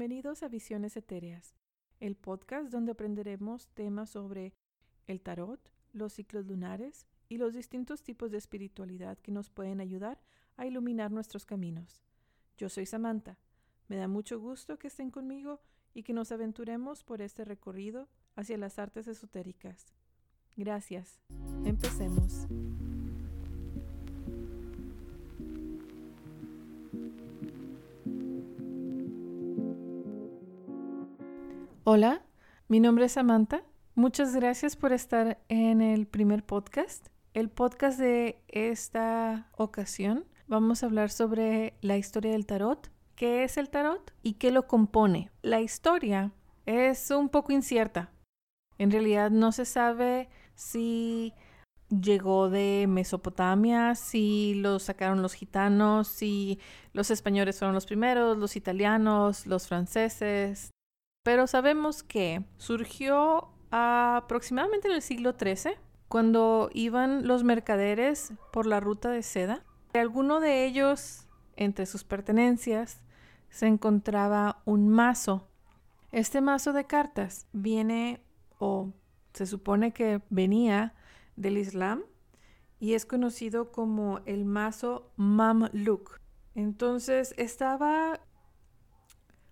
Bienvenidos a Visiones Etéreas, el podcast donde aprenderemos temas sobre el tarot, los ciclos lunares y los distintos tipos de espiritualidad que nos pueden ayudar a iluminar nuestros caminos. Yo soy Samantha. Me da mucho gusto que estén conmigo y que nos aventuremos por este recorrido hacia las artes esotéricas. Gracias. Empecemos. Hola, mi nombre es Samantha. Muchas gracias por estar en el primer podcast. El podcast de esta ocasión vamos a hablar sobre la historia del tarot, qué es el tarot y qué lo compone. La historia es un poco incierta. En realidad no se sabe si llegó de Mesopotamia, si lo sacaron los gitanos, si los españoles fueron los primeros, los italianos, los franceses, pero sabemos que surgió aproximadamente en el siglo XIII, cuando iban los mercaderes por la ruta de seda. Alguno de ellos, entre sus pertenencias, se encontraba un mazo. Este mazo de cartas viene o se supone que venía del Islam y es conocido como el mazo Mamluk. Entonces estaba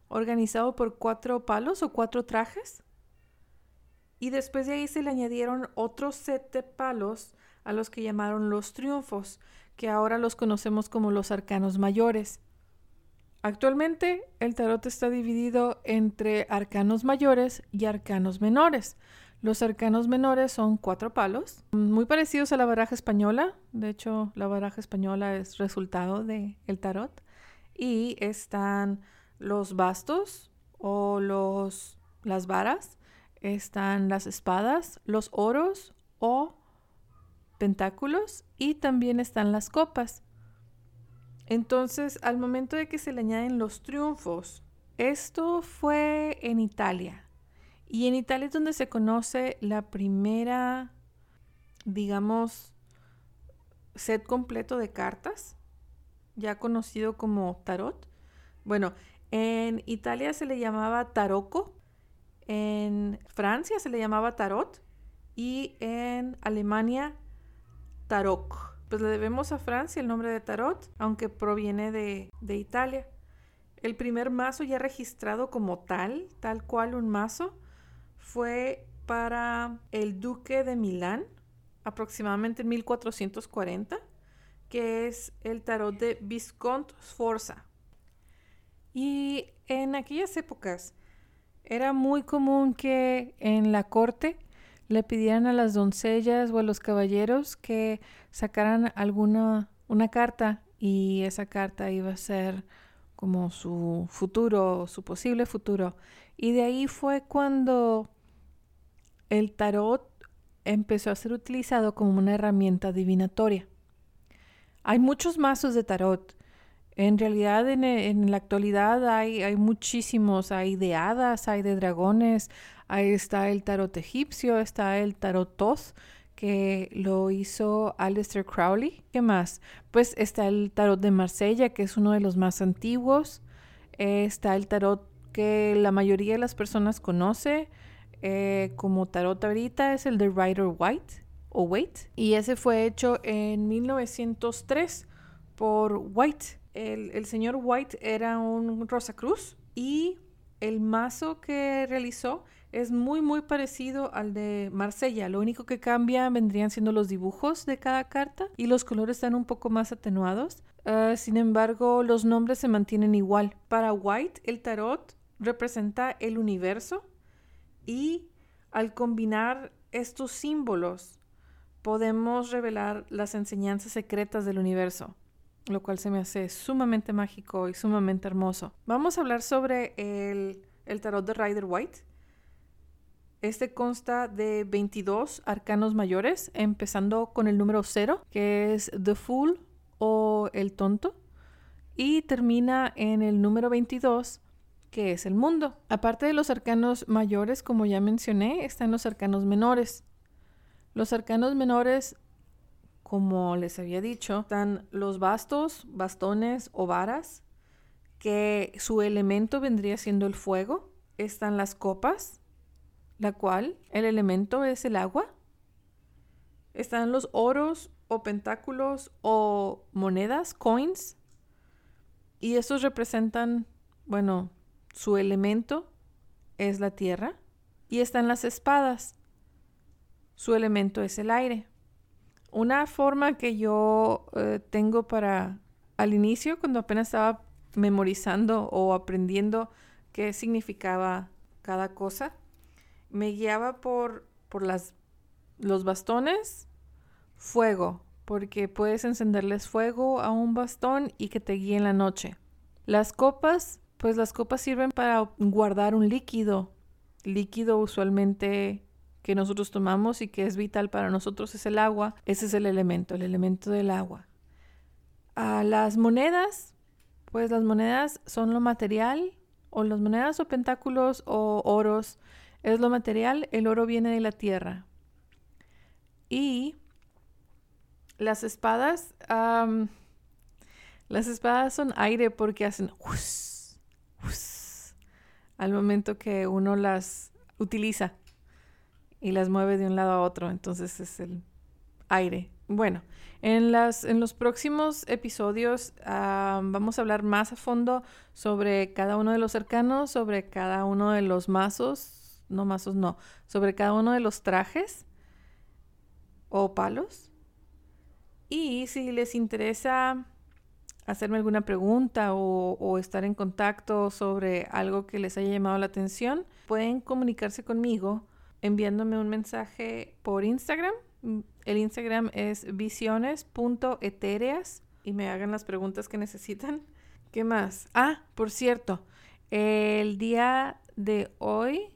organizado por cuatro palos o cuatro trajes. Y después de ahí se le añadieron otros siete palos a los que llamaron los triunfos, que ahora los conocemos como los arcanos mayores. Actualmente el tarot está dividido entre arcanos mayores y arcanos menores. Los arcanos menores son cuatro palos, muy parecidos a la baraja española. De hecho, la baraja española es resultado del el tarot. Y están los bastos o los, las varas, están las espadas, los oros o pentáculos y también están las copas. Entonces, al momento de que se le añaden los triunfos, esto fue en Italia. Y en Italia es donde se conoce la primera, digamos, set completo de cartas, ya conocido como tarot. Bueno, en Italia se le llamaba tarocco, en Francia se le llamaba tarot y en Alemania tarot. Pues le debemos a Francia el nombre de tarot, aunque proviene de, de Italia. El primer mazo ya registrado como tal, tal cual un mazo, fue para el duque de Milán, aproximadamente en 1440, que es el tarot de Visconti Sforza. Y en aquellas épocas era muy común que en la corte le pidieran a las doncellas o a los caballeros que sacaran alguna una carta y esa carta iba a ser como su futuro, su posible futuro. Y de ahí fue cuando el tarot empezó a ser utilizado como una herramienta divinatoria. Hay muchos mazos de tarot en realidad, en, la actualidad hay, muchísimos, hay de hadas, hay de dragones, ahí está el tarot egipcio, está el tarot Toth, que lo hizo Aleister Crowley. ¿Qué más? Pues está el tarot de Marsella, que es uno de los más antiguos. está el tarot que la mayoría de las personas conoce eh, como tarot ahorita, es el de Rider White o Waite. Y ese fue hecho en 1903 por White el, señor White era un Rosacruz y el mazo que realizó es muy muy parecido al de Marsella. Lo único que cambia vendrían siendo los dibujos de cada carta y los colores están un poco más atenuados. Ah, sin embargo, los nombres se mantienen igual. Para White, el tarot representa el universo y al combinar estos símbolos podemos revelar las enseñanzas secretas del universo lo cual se me hace sumamente mágico y sumamente hermoso. Vamos a hablar sobre el, tarot de Rider White. Este consta de 22 arcanos mayores, empezando con el número 0, que es The Fool o el tonto, y termina en el número 22, que es el mundo. Aparte de los arcanos mayores, como ya mencioné, están los arcanos menores. Los arcanos menores como les había dicho, están los bastos, bastones o varas, que su elemento vendría siendo el fuego. Están las copas, la cual el elemento es el agua. Están los oros o pentáculos o monedas, coins. Y estos representan, bueno, su elemento es la tierra. Y están las espadas. Su elemento es el aire. Una forma que yo eh, tengo para al inicio, cuando apenas estaba memorizando o aprendiendo qué significaba cada cosa, me guiaba por, por las, los bastones, fuego, porque puedes encenderles fuego a un bastón y que te guíe en la noche. Las copas, pues las copas sirven para guardar un líquido. Líquido usualmente que nosotros tomamos y que es vital para nosotros es el agua. Ese es el elemento, el elemento del agua. A las monedas, pues las monedas son lo material, o las monedas o pentáculos o oros es lo material, el oro viene de la tierra. Y las espadas, las espadas son aire porque hacen al momento que uno las utiliza y las mueve de un lado a otro. Entonces es el aire. Bueno, en, las, en los próximos episodios vamos a hablar más a fondo sobre cada uno de los cercanos, sobre cada uno de los mazos, no mazos, no, sobre cada uno de los trajes o palos. Y si les interesa hacerme alguna pregunta o, estar en contacto sobre algo que les haya llamado la atención, pueden comunicarse conmigo enviándome un mensaje por Instagram. El Instagram es visiones.etereas y me hagan las preguntas que necesitan. ¿Qué más? Ah, por cierto, el día de hoy,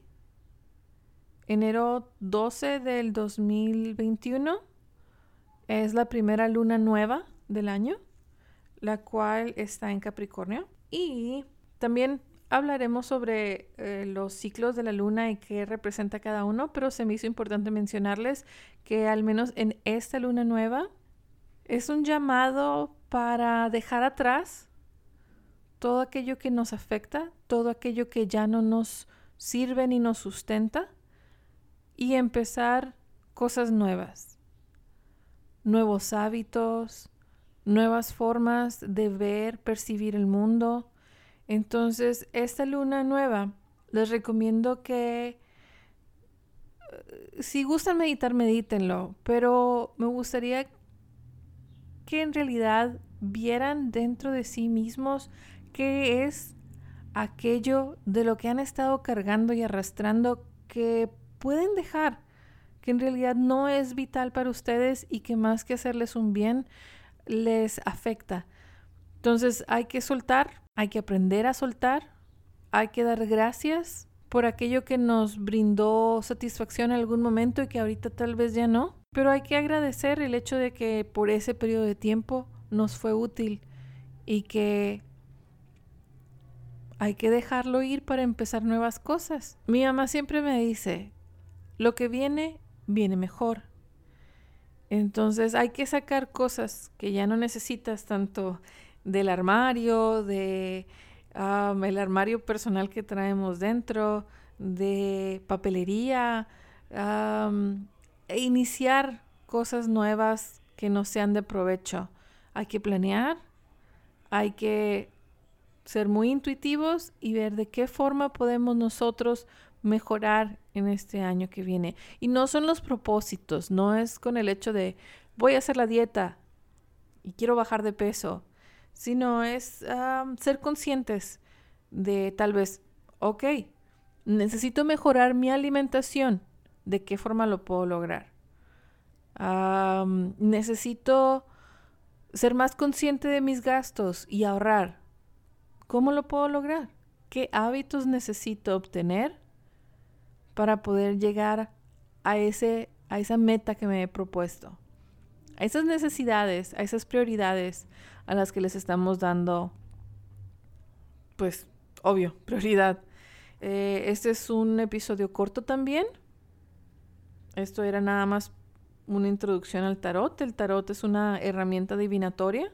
enero 12 del 2021, es la primera luna nueva del año, la cual está en Capricornio. Y también hablaremos sobre eh, los ciclos de la luna y qué representa cada uno, pero se me hizo importante mencionarles que al menos en esta luna nueva es un llamado para dejar atrás todo aquello que nos afecta, todo aquello que ya no nos sirve ni nos sustenta y empezar cosas nuevas nuevos hábitos, nuevas formas de ver, percibir el mundo. Entonces, esta luna nueva, les recomiendo que eh, si gustan meditar, medítenlo, pero me gustaría que en realidad vieran dentro de sí mismos qué es aquello de lo que han estado cargando y arrastrando que pueden dejar que en realidad no es vital para ustedes y que más que hacerles un bien, les afecta. Entonces hay que soltar, hay que aprender a soltar, hay que dar gracias por aquello que nos brindó satisfacción en algún momento y que ahorita tal vez ya no. Pero hay que agradecer el hecho de que por ese periodo de tiempo nos fue útil y que hay que dejarlo ir para empezar nuevas cosas. Mi mamá siempre me dice, lo que viene viene mejor. Entonces hay que sacar cosas que ya no necesitas tanto del armario, de el armario personal que traemos dentro, de papelería, e iniciar cosas nuevas que no sean de provecho. Hay que planear, hay que ser muy intuitivos y ver de qué forma podemos nosotros mejorar en este año que viene. Y no son los propósitos, no es con el hecho de voy a hacer la dieta y quiero bajar de peso, sino es ser conscientes de tal vez, ok, necesito mejorar mi alimentación, ¿de qué forma lo puedo lograr? necesito ser más consciente de mis gastos y ahorrar. ¿Cómo lo puedo lograr? ¿Qué hábitos necesito obtener para poder llegar a, ese, a esa meta que me he propuesto. A esas necesidades, a esas prioridades a las que les estamos dando, pues, obvio, prioridad. Eh, este es un episodio corto también. Esto era nada más una introducción al tarot. El tarot es una herramienta divinatoria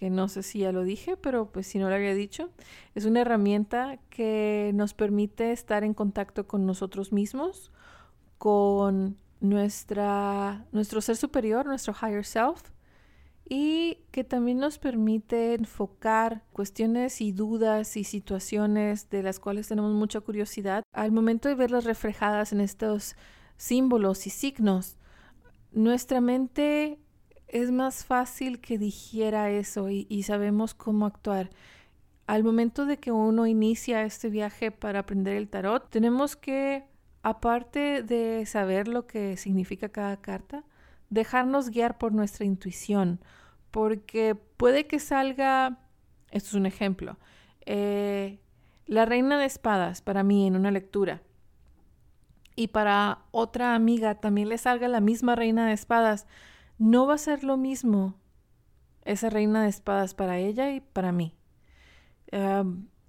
que no sé si ya lo dije, pero pues si no lo había dicho, es una herramienta que nos permite estar en contacto con nosotros mismos, con nuestra, nuestro ser superior, nuestro higher self, y que también nos permite enfocar cuestiones y dudas y situaciones de las cuales tenemos mucha curiosidad al momento de verlas reflejadas en estos símbolos y signos. Nuestra mente es más fácil que digiera eso y, y sabemos cómo actuar. Al momento de que uno inicia este viaje para aprender el tarot, tenemos que, aparte de saber lo que significa cada carta, dejarnos guiar por nuestra intuición, porque puede que salga, esto es un ejemplo, eh, la reina de espadas para mí en una lectura y para otra amiga también le salga la misma reina de espadas, no va a ser lo mismo esa reina de espadas para ella y para mí.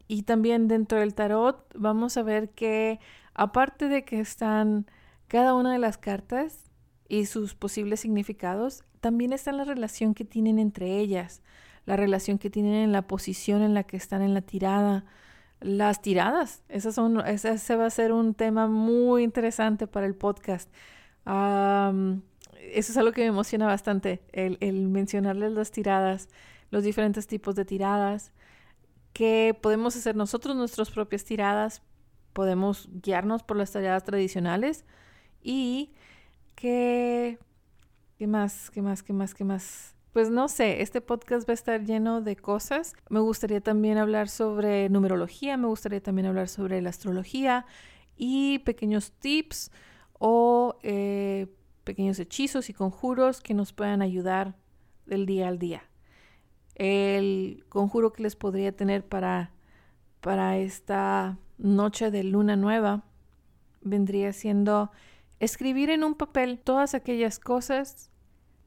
y también dentro del tarot vamos a ver que aparte de que están cada una de las cartas y sus posibles significados, también está la relación que tienen entre ellas, la relación que tienen en la posición en la que están en la tirada, las tiradas. Esas son, ese va a ser un tema muy interesante para el podcast. eso es algo que me emociona bastante, el, el mencionarles las tiradas, los diferentes tipos de tiradas, que podemos hacer nosotros nuestras propias tiradas, podemos guiarnos por las tiradas tradicionales y que ¿Qué más? ¿Qué más? ¿Qué más? ¿Qué más? Pues no sé, este podcast va a estar lleno de cosas. Me gustaría también hablar sobre numerología, me gustaría también hablar sobre la astrología y pequeños tips o eh, pequeños hechizos y conjuros que nos puedan ayudar del día al día. El conjuro que les podría tener para, para esta noche de luna nueva vendría siendo escribir en un papel todas aquellas cosas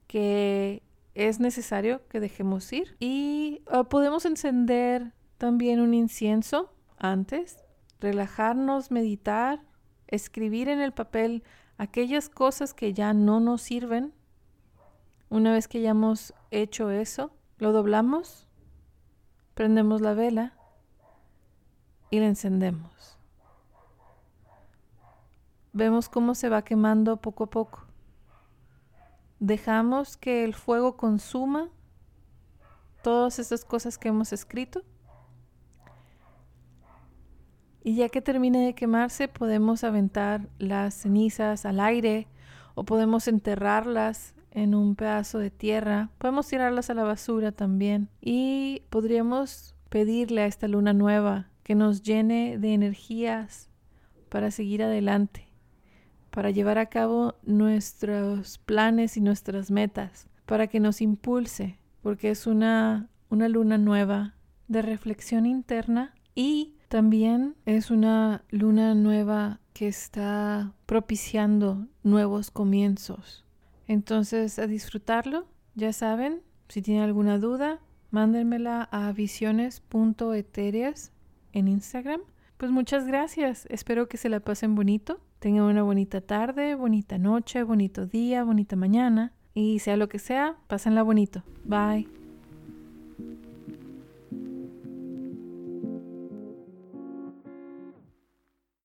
que es necesario que dejemos ir y ah, podemos encender también un incienso antes, relajarnos, meditar, escribir en el papel aquellas cosas que ya no nos sirven. Una vez que hayamos hecho eso, lo doblamos, prendemos la vela y encendemos. Vemos cómo se va quemando poco a poco dejamos que el fuego consuma todas esas cosas que hemos escrito. Y ya que termine de quemarse, podemos aventar las cenizas al aire o podemos enterrarlas en un pedazo de tierra. Podemos tirarlas a la basura también. Y podríamos pedirle a esta luna nueva que nos llene de energías para seguir adelante para llevar a cabo nuestros planes y nuestras metas, para que nos impulse, porque es una, una luna nueva de reflexión interna y también es una luna nueva que está propiciando nuevos comienzos. Entonces, a disfrutarlo, ya saben, si tienen alguna duda, mándenmela a visiones.etereas en Instagram. Pues muchas gracias, espero que se la pasen bonito Tengan una bonita tarde, bonita noche, bonito día, bonita mañana. Y sea lo que sea, pásenla bonito. Bye.